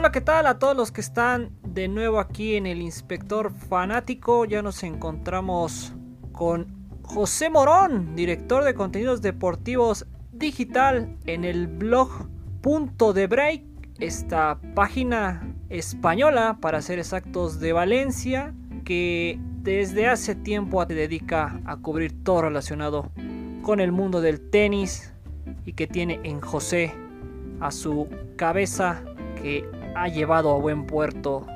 Hola, ¿qué tal a todos los que están de nuevo aquí en el Inspector Fanático? Ya nos encontramos con José Morón, director de contenidos deportivos digital en el blog Punto de Break, esta página española, para ser exactos, de Valencia, que desde hace tiempo se dedica a cubrir todo relacionado con el mundo del tenis y que tiene en José a su cabeza que ha llevado a buen puerto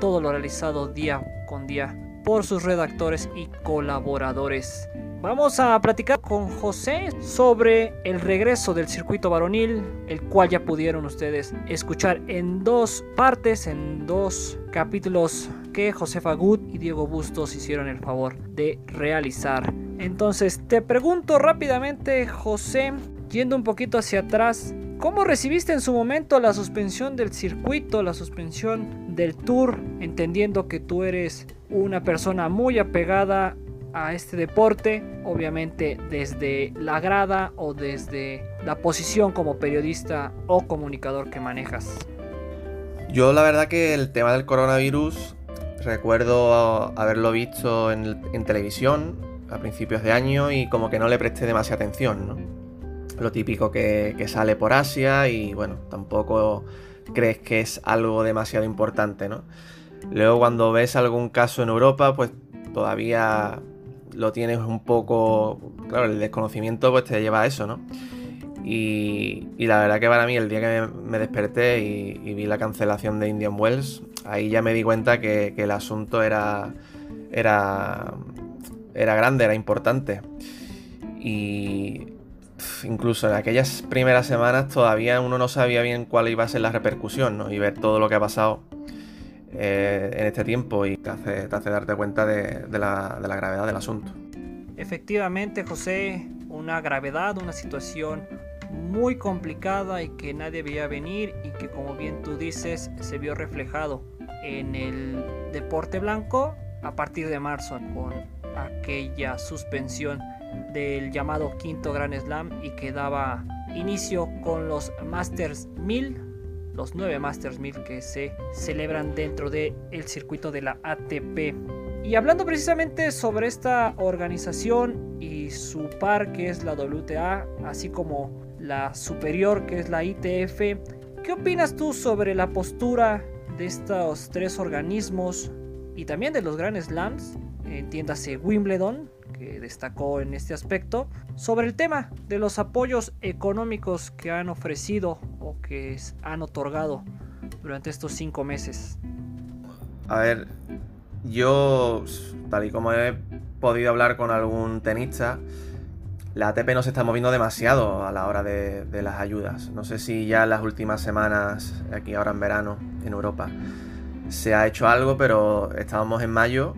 todo lo realizado día con día por sus redactores y colaboradores. Vamos a platicar con José sobre el regreso del circuito varonil, el cual ya pudieron ustedes escuchar en dos partes, en dos capítulos que José Fagut y Diego Bustos hicieron el favor de realizar. Entonces te pregunto rápidamente, José, yendo un poquito hacia atrás, ¿cómo recibiste en su momento la suspensión del circuito, la suspensión del tour, entendiendo que tú eres una persona muy apegada a este deporte, obviamente desde la grada o desde la posición como periodista o comunicador que manejas? Yo la verdad que el tema del coronavirus recuerdo haberlo visto en, televisión a principios de año y como que no le presté demasiada atención, ¿no? Lo típico que, que sale por Asia y bueno, tampoco crees que es algo demasiado importante, ¿no? Luego cuando ves algún caso en Europa, pues todavía lo tienes un poco. Claro, el desconocimiento pues te lleva a eso, ¿no? Y, la verdad que para mí, el día que me, desperté y, vi la cancelación de Indian Wells, ahí ya me di cuenta que, el asunto era. era. era grande, era importante. Y. Incluso en aquellas primeras semanas todavía uno no sabía bien cuál iba a ser la repercusión, ¿no? Y ver todo lo que ha pasado eh, en este tiempo y te hace, darte cuenta de, la, gravedad del asunto. Efectivamente, José, una gravedad, una situación muy complicada y que nadie veía venir y que como bien tú dices se vio reflejado en el deporte blanco a partir de marzo con aquella suspensión del llamado quinto Grand Slam y que daba inicio con los Masters 1000 los nueve Masters 1000 que se celebran dentro del el circuito de la ATP. Y hablando precisamente sobre esta organización y su par que es la WTA, así como la superior que es la ITF, ¿qué opinas tú sobre la postura de estos tres organismos y también de los Grand Slams? Entiéndase Wimbledon, que destacó en este aspecto, sobre el tema de los apoyos económicos que han ofrecido o que han otorgado durante estos cinco meses. A ver, yo, tal y como he podido hablar con algún tenista, la ATP no se está moviendo demasiado a la hora de, de, las ayudas. No sé si ya en las últimas semanas, aquí ahora en verano, en Europa, se ha hecho algo, pero estábamos en mayo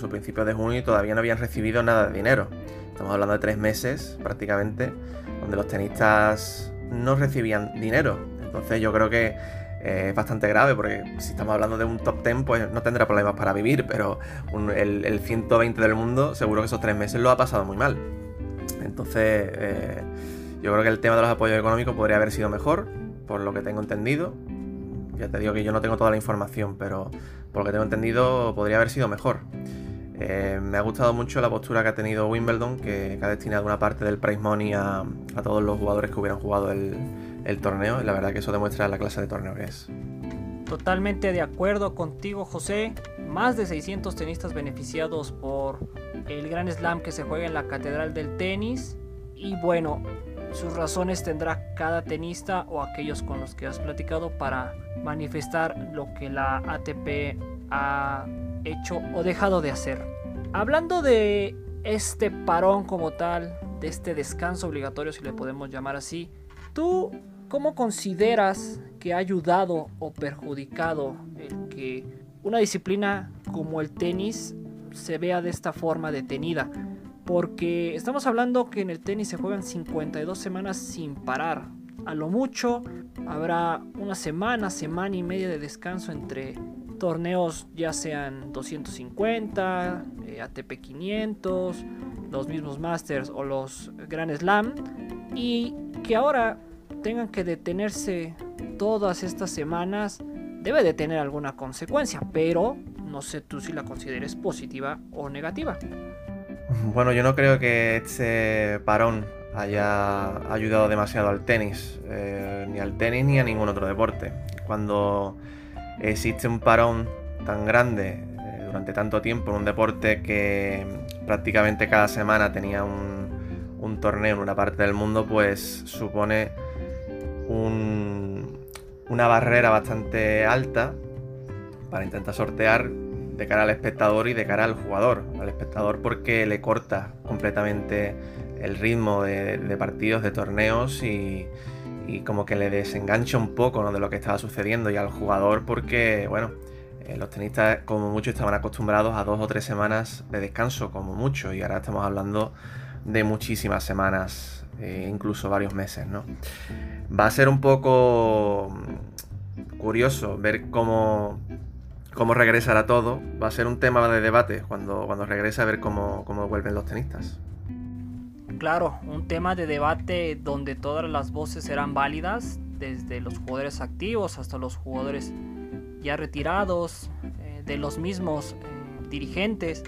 incluso principios de junio, y todavía no habían recibido nada de dinero. Estamos hablando de tres meses prácticamente, donde los tenistas no recibían dinero. Entonces yo creo que eh, es bastante grave, porque si estamos hablando de un top 10, pues no tendrá problemas para vivir, pero el, 120 del mundo seguro que esos tres meses lo ha pasado muy mal. Entonces eh, yo creo que el tema de los apoyos económicos podría haber sido mejor, por lo que tengo entendido. Ya te digo que yo no tengo toda la información, pero por lo que tengo entendido podría haber sido mejor. Eh, me ha gustado mucho la postura que ha tenido Wimbledon, que, ha destinado una parte del prize money a, todos los jugadores que hubieran jugado el, torneo. Y la verdad que eso demuestra la clase de torneo que es. Totalmente de acuerdo contigo, José. Más de 600 tenistas beneficiados por el Gran Slam que se juega en la Catedral del Tenis. Y bueno, sus razones tendrá cada tenista o aquellos con los que has platicado para manifestar lo que la ATP ha hecho o dejado de hacer. Hablando de este parón como tal, de este descanso obligatorio si le podemos llamar así, ¿tú cómo consideras que ha ayudado o perjudicado el que una disciplina como el tenis se vea de esta forma detenida? Porque estamos hablando que en el tenis se juegan 52 semanas sin parar. A lo mucho habrá una semana, semana y media de descanso entre torneos ya sean 250, ATP 500, los mismos Masters o los Grand Slam y que ahora tengan que detenerse todas estas semanas debe de tener alguna consecuencia, pero no sé tú si la consideres positiva o negativa. Bueno, yo no creo que este parón haya ayudado demasiado al tenis, eh, ni al tenis ni a ningún otro deporte. Cuando existe un parón tan grande eh, durante tanto tiempo en un deporte que prácticamente cada semana tenía un, un torneo en una parte del mundo, pues supone una barrera bastante alta para intentar sortear de cara al espectador y de cara al jugador. Al espectador porque le corta completamente el ritmo de, partidos, de torneos y, como que le desengancha un poco de lo que estaba sucediendo y al jugador porque, bueno, eh, los tenistas como mucho estaban acostumbrados a dos o tres semanas de descanso como mucho y ahora estamos hablando de muchísimas semanas, eh, incluso varios meses, ¿no? Va a ser un poco mm, curioso ver cómo, cómo regresará todo. Va a ser un tema de debate cuando, cuando regrese a ver cómo, cómo vuelven los tenistas. Claro, un tema de debate donde todas las voces serán válidas, desde los jugadores activos hasta los jugadores ya retirados, eh, de los mismos eh, dirigentes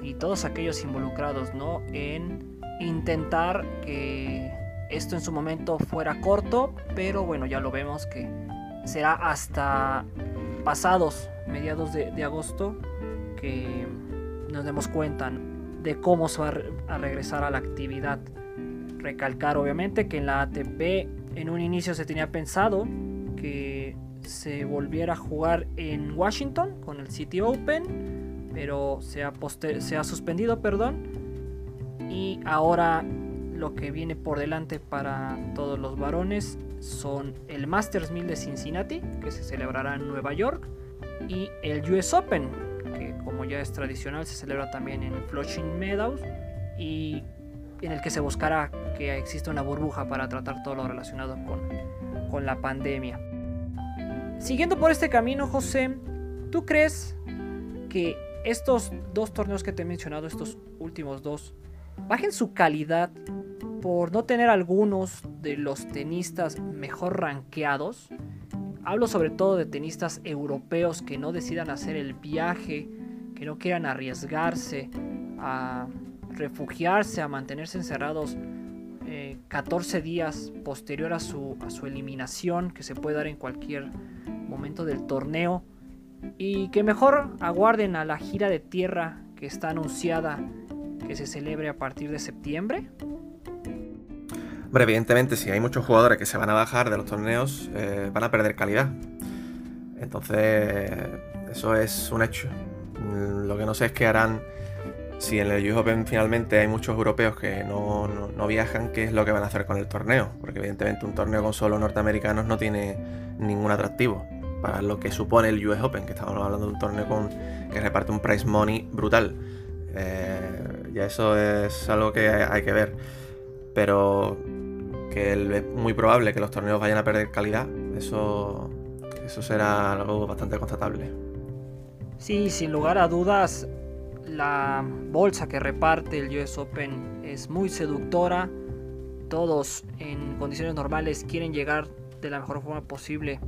y todos aquellos involucrados, ¿no? En intentar que esto en su momento fuera corto, pero bueno, ya lo vemos que será hasta pasados mediados de, agosto que nos demos cuenta de cómo se va a regresar a la actividad. Recalcar obviamente que en la ATP en un inicio se tenía pensado que se volviera a jugar en Washington con el City Open, pero se ha, se ha suspendido, perdón. Y ahora lo que viene por delante para todos los varones son el Masters 1000 de Cincinnati, que se celebrará en Nueva York, y el US Open, como ya es tradicional se celebra también en Flushing Meadows y en el que se buscará que exista una burbuja para tratar todo lo relacionado con, con la pandemia. Siguiendo por este camino, José, ¿tú crees que estos dos torneos que te he mencionado, estos últimos dos, bajen su calidad por no tener algunos de los tenistas mejor rankeados? Hablo sobre todo de tenistas europeos que no decidan hacer el viaje, que no quieran arriesgarse a refugiarse, a mantenerse encerrados 14 eh, días posterior a su, a su eliminación, que se puede dar en cualquier momento del torneo, y que mejor aguarden a la gira de tierra que está anunciada que se celebre a partir de septiembre Hombre, evidentemente, si hay muchos jugadores que se van a bajar de los torneos, eh, van a perder calidad. Entonces, eso es un hecho. Lo que no sé es qué harán si en el US Open finalmente hay muchos europeos que no, viajan, qué es lo que van a hacer con el torneo. Porque evidentemente un torneo con solo norteamericanos no tiene ningún atractivo para lo que supone el US Open, que estamos hablando de un torneo con, que reparte un price money brutal. Eh, ya eso es algo que hay que ver. Pero que es muy probable que los torneos vayan a perder calidad, eso, eso será algo bastante constatable. Sí, sin lugar a dudas, la bolsa que reparte el US Open es muy seductora. Todos en condiciones normales quieren llegar de la mejor forma posible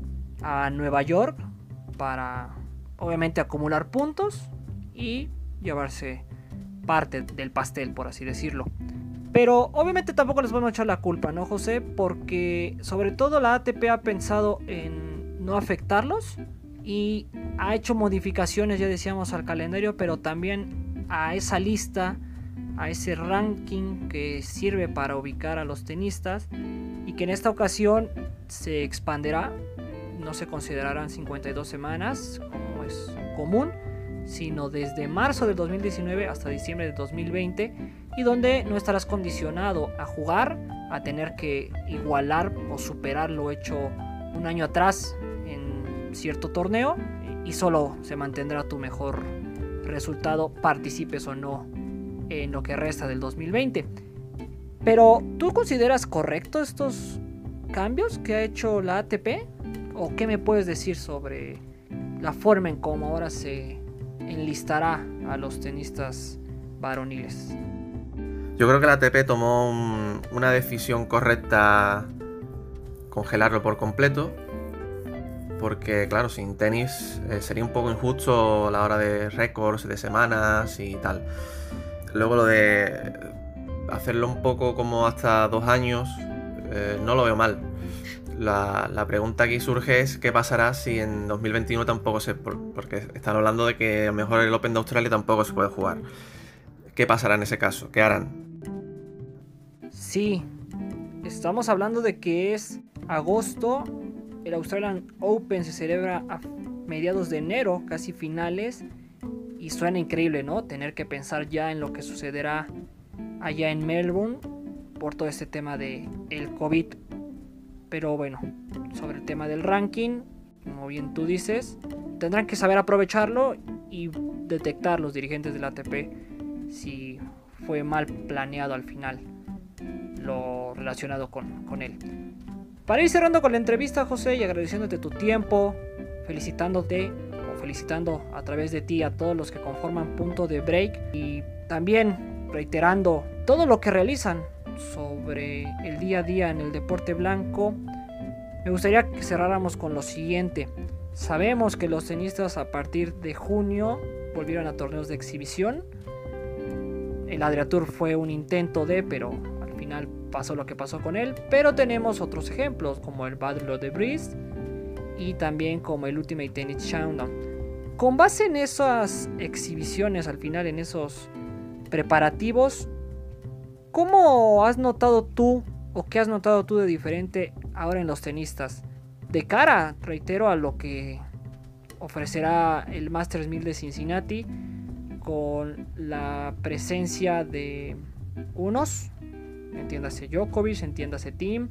a Nueva York para obviamente acumular puntos y llevarse parte del pastel, por así decirlo. Pero obviamente tampoco les podemos echar la culpa, ¿no, José? Porque sobre todo la ATP ha pensado en no afectarlos y ha hecho modificaciones, ya decíamos, al calendario, pero también a esa lista, a ese ranking que sirve para ubicar a los tenistas y que en esta ocasión se expanderá, no se considerarán 52 semanas como es común, sino desde marzo del 2019 hasta diciembre del 2020 y donde no estarás condicionado a jugar, a tener que igualar o superar lo hecho un año atrás cierto torneo y solo se mantendrá tu mejor resultado, participes o no en lo que resta del 2020. Pero, ¿tú consideras correcto estos cambios que ha hecho la ATP? ¿O qué me puedes decir sobre la forma en cómo ahora se enlistará a los tenistas varoniles? Yo creo que la ATP tomó una decisión correcta congelarlo por completo. Porque claro, sin tenis eh, sería un poco injusto a la hora de récords, de semanas y tal. Luego lo de hacerlo un poco como hasta dos años, eh, no lo veo mal. La, pregunta aquí surge es qué pasará si en 2021 tampoco se... porque están hablando de que a lo mejor el Open de Australia tampoco se puede jugar. ¿Qué pasará en ese caso? ¿Qué harán? Sí, estamos hablando de que es agosto, el Australian Open se celebra a mediados de enero, casi finales, y suena increíble, ¿no? Tener que pensar ya en lo que sucederá allá en Melbourne por todo este tema de el COVID. Pero bueno, sobre el tema del ranking, como bien tú dices, tendrán que saber aprovecharlo y detectar los dirigentes del ATP si fue mal planeado al final lo relacionado con, con él. Para ir cerrando con la entrevista, José, y agradeciéndote tu tiempo, felicitándote o felicitando a través de ti a todos los que conforman Punto de Break y también reiterando todo lo que realizan sobre el día a día en el deporte blanco, me gustaría que cerráramos con lo siguiente. Sabemos que los tenistas a partir de junio volvieron a torneos de exhibición. El Adriatur fue un intento de, pero al final pasó lo que pasó con él. Pero tenemos otros ejemplos como el Battle of the Breeze y también como el Ultimate Tennis Showdown. Con base en esas exhibiciones, al final en esos preparativos, ¿cómo has notado tú o qué has notado tú de diferente ahora en los tenistas? De cara, reitero, a lo que ofrecerá el Masters 1000 de Cincinnati con la presencia de unos, entiéndase Djokovic, entiéndase Tim,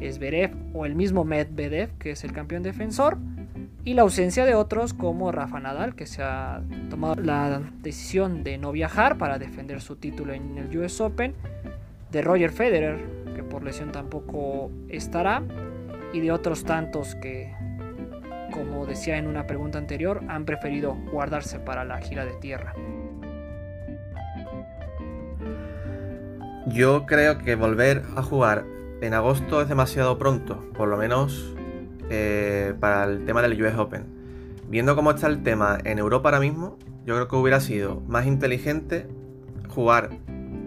Zverev o el mismo Medvedev, que es el campeón defensor, y la ausencia de otros como Rafa Nadal, que se ha tomado la decisión de no viajar para defender su título en el US Open, de Roger Federer, que por lesión tampoco estará, y de otros tantos que, como decía en una pregunta anterior, han preferido guardarse para la gira de tierra. Yo creo que volver a jugar en agosto es demasiado pronto, por lo menos eh, para el tema del US Open. Viendo cómo está el tema en Europa ahora mismo, yo creo que hubiera sido más inteligente jugar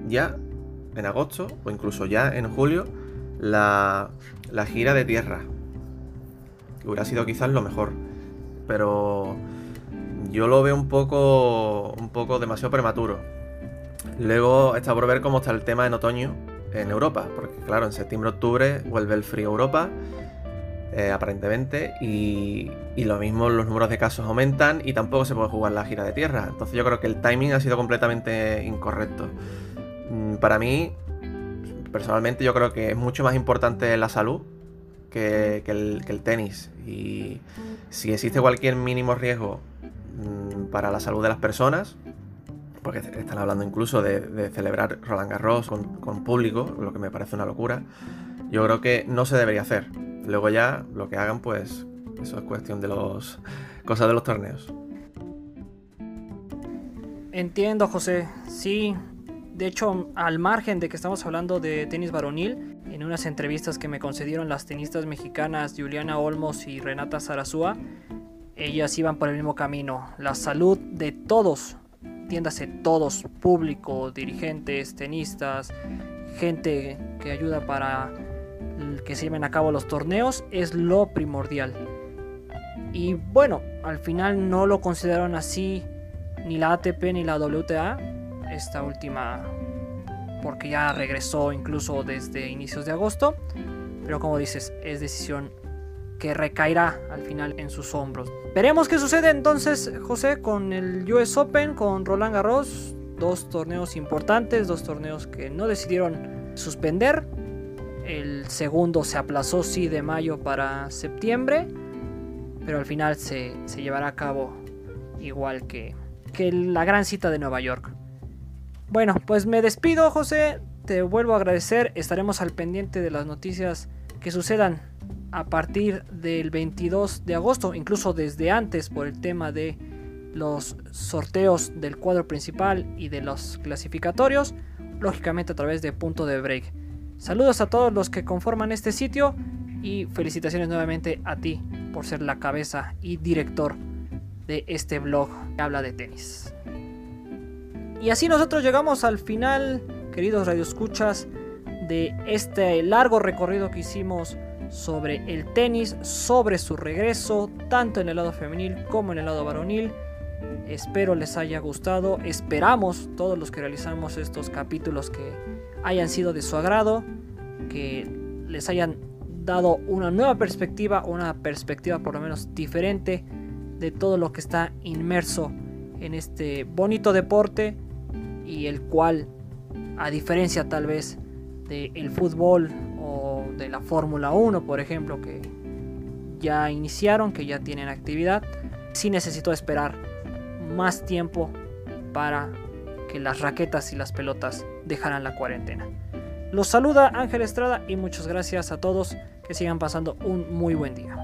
ya en agosto o incluso ya en julio la, gira de tierra. Hubiera sido quizás lo mejor. Pero yo lo veo un poco, un poco demasiado prematuro. Luego está por ver cómo está el tema en otoño en Europa, porque claro, en septiembre-octubre vuelve el frío a Europa eh, aparentemente, y, lo mismo los números de casos aumentan y tampoco se puede jugar la gira de tierra. Entonces yo creo que el timing ha sido completamente incorrecto. Mm, para mí, personalmente, yo creo que es mucho más importante la salud que, el, tenis. Y si existe cualquier mínimo riesgo mm, para la salud de las personas, porque están hablando incluso de, celebrar Roland Garros con, público, lo que me parece una locura, yo creo que no se debería hacer. Luego ya lo que hagan, pues eso es cuestión de los cosas de los torneos. Entiendo, José. Sí, de hecho, al margen de que estamos hablando de tenis varonil, en unas entrevistas que me concedieron las tenistas mexicanas Juliana Olmos y Renata Zarazúa, ellas iban por el mismo camino. La salud de todos, entiéndase todos, público, dirigentes, tenistas, gente que ayuda para que se lleven a cabo los torneos es lo primordial. Y bueno, al final no lo consideraron así ni la ATP ni la WTA, esta última porque ya regresó incluso desde inicios de agosto, pero como dices, es decisión que recaerá al final en sus hombros. Veremos qué sucede entonces, José, con el US Open, con Roland Garros, dos torneos importantes, dos torneos que no decidieron suspender, el segundo se aplazó, sí, de mayo para septiembre, pero al final se, llevará a cabo igual que, que la gran cita de Nueva York. Bueno, pues me despido, José. Te vuelvo a agradecer. Estaremos al pendiente de las noticias que sucedan a partir del 22 de agosto, incluso desde antes por el tema de los sorteos del cuadro principal y de los clasificatorios, lógicamente a través de punto de break. Saludos a todos los que conforman este sitio y felicitaciones nuevamente a ti por ser la cabeza y director de este blog que habla de tenis. Y así nosotros llegamos al final, queridos radioescuchas, de este largo recorrido que hicimos sobre el tenis, sobre su regreso, tanto en el lado femenil como en el lado varonil. Espero les haya gustado, esperamos todos los que realizamos estos capítulos que hayan sido de su agrado, que les hayan dado una nueva perspectiva, una perspectiva por lo menos diferente de todo lo que está inmerso en este bonito deporte y el cual, a diferencia tal vez del fútbol de la Fórmula 1, por ejemplo, que ya iniciaron, que ya tienen actividad, sí necesito esperar más tiempo para que las raquetas y las pelotas dejaran la cuarentena. Los saluda Ángel Estrada y muchas gracias a todos que sigan pasando un muy buen día.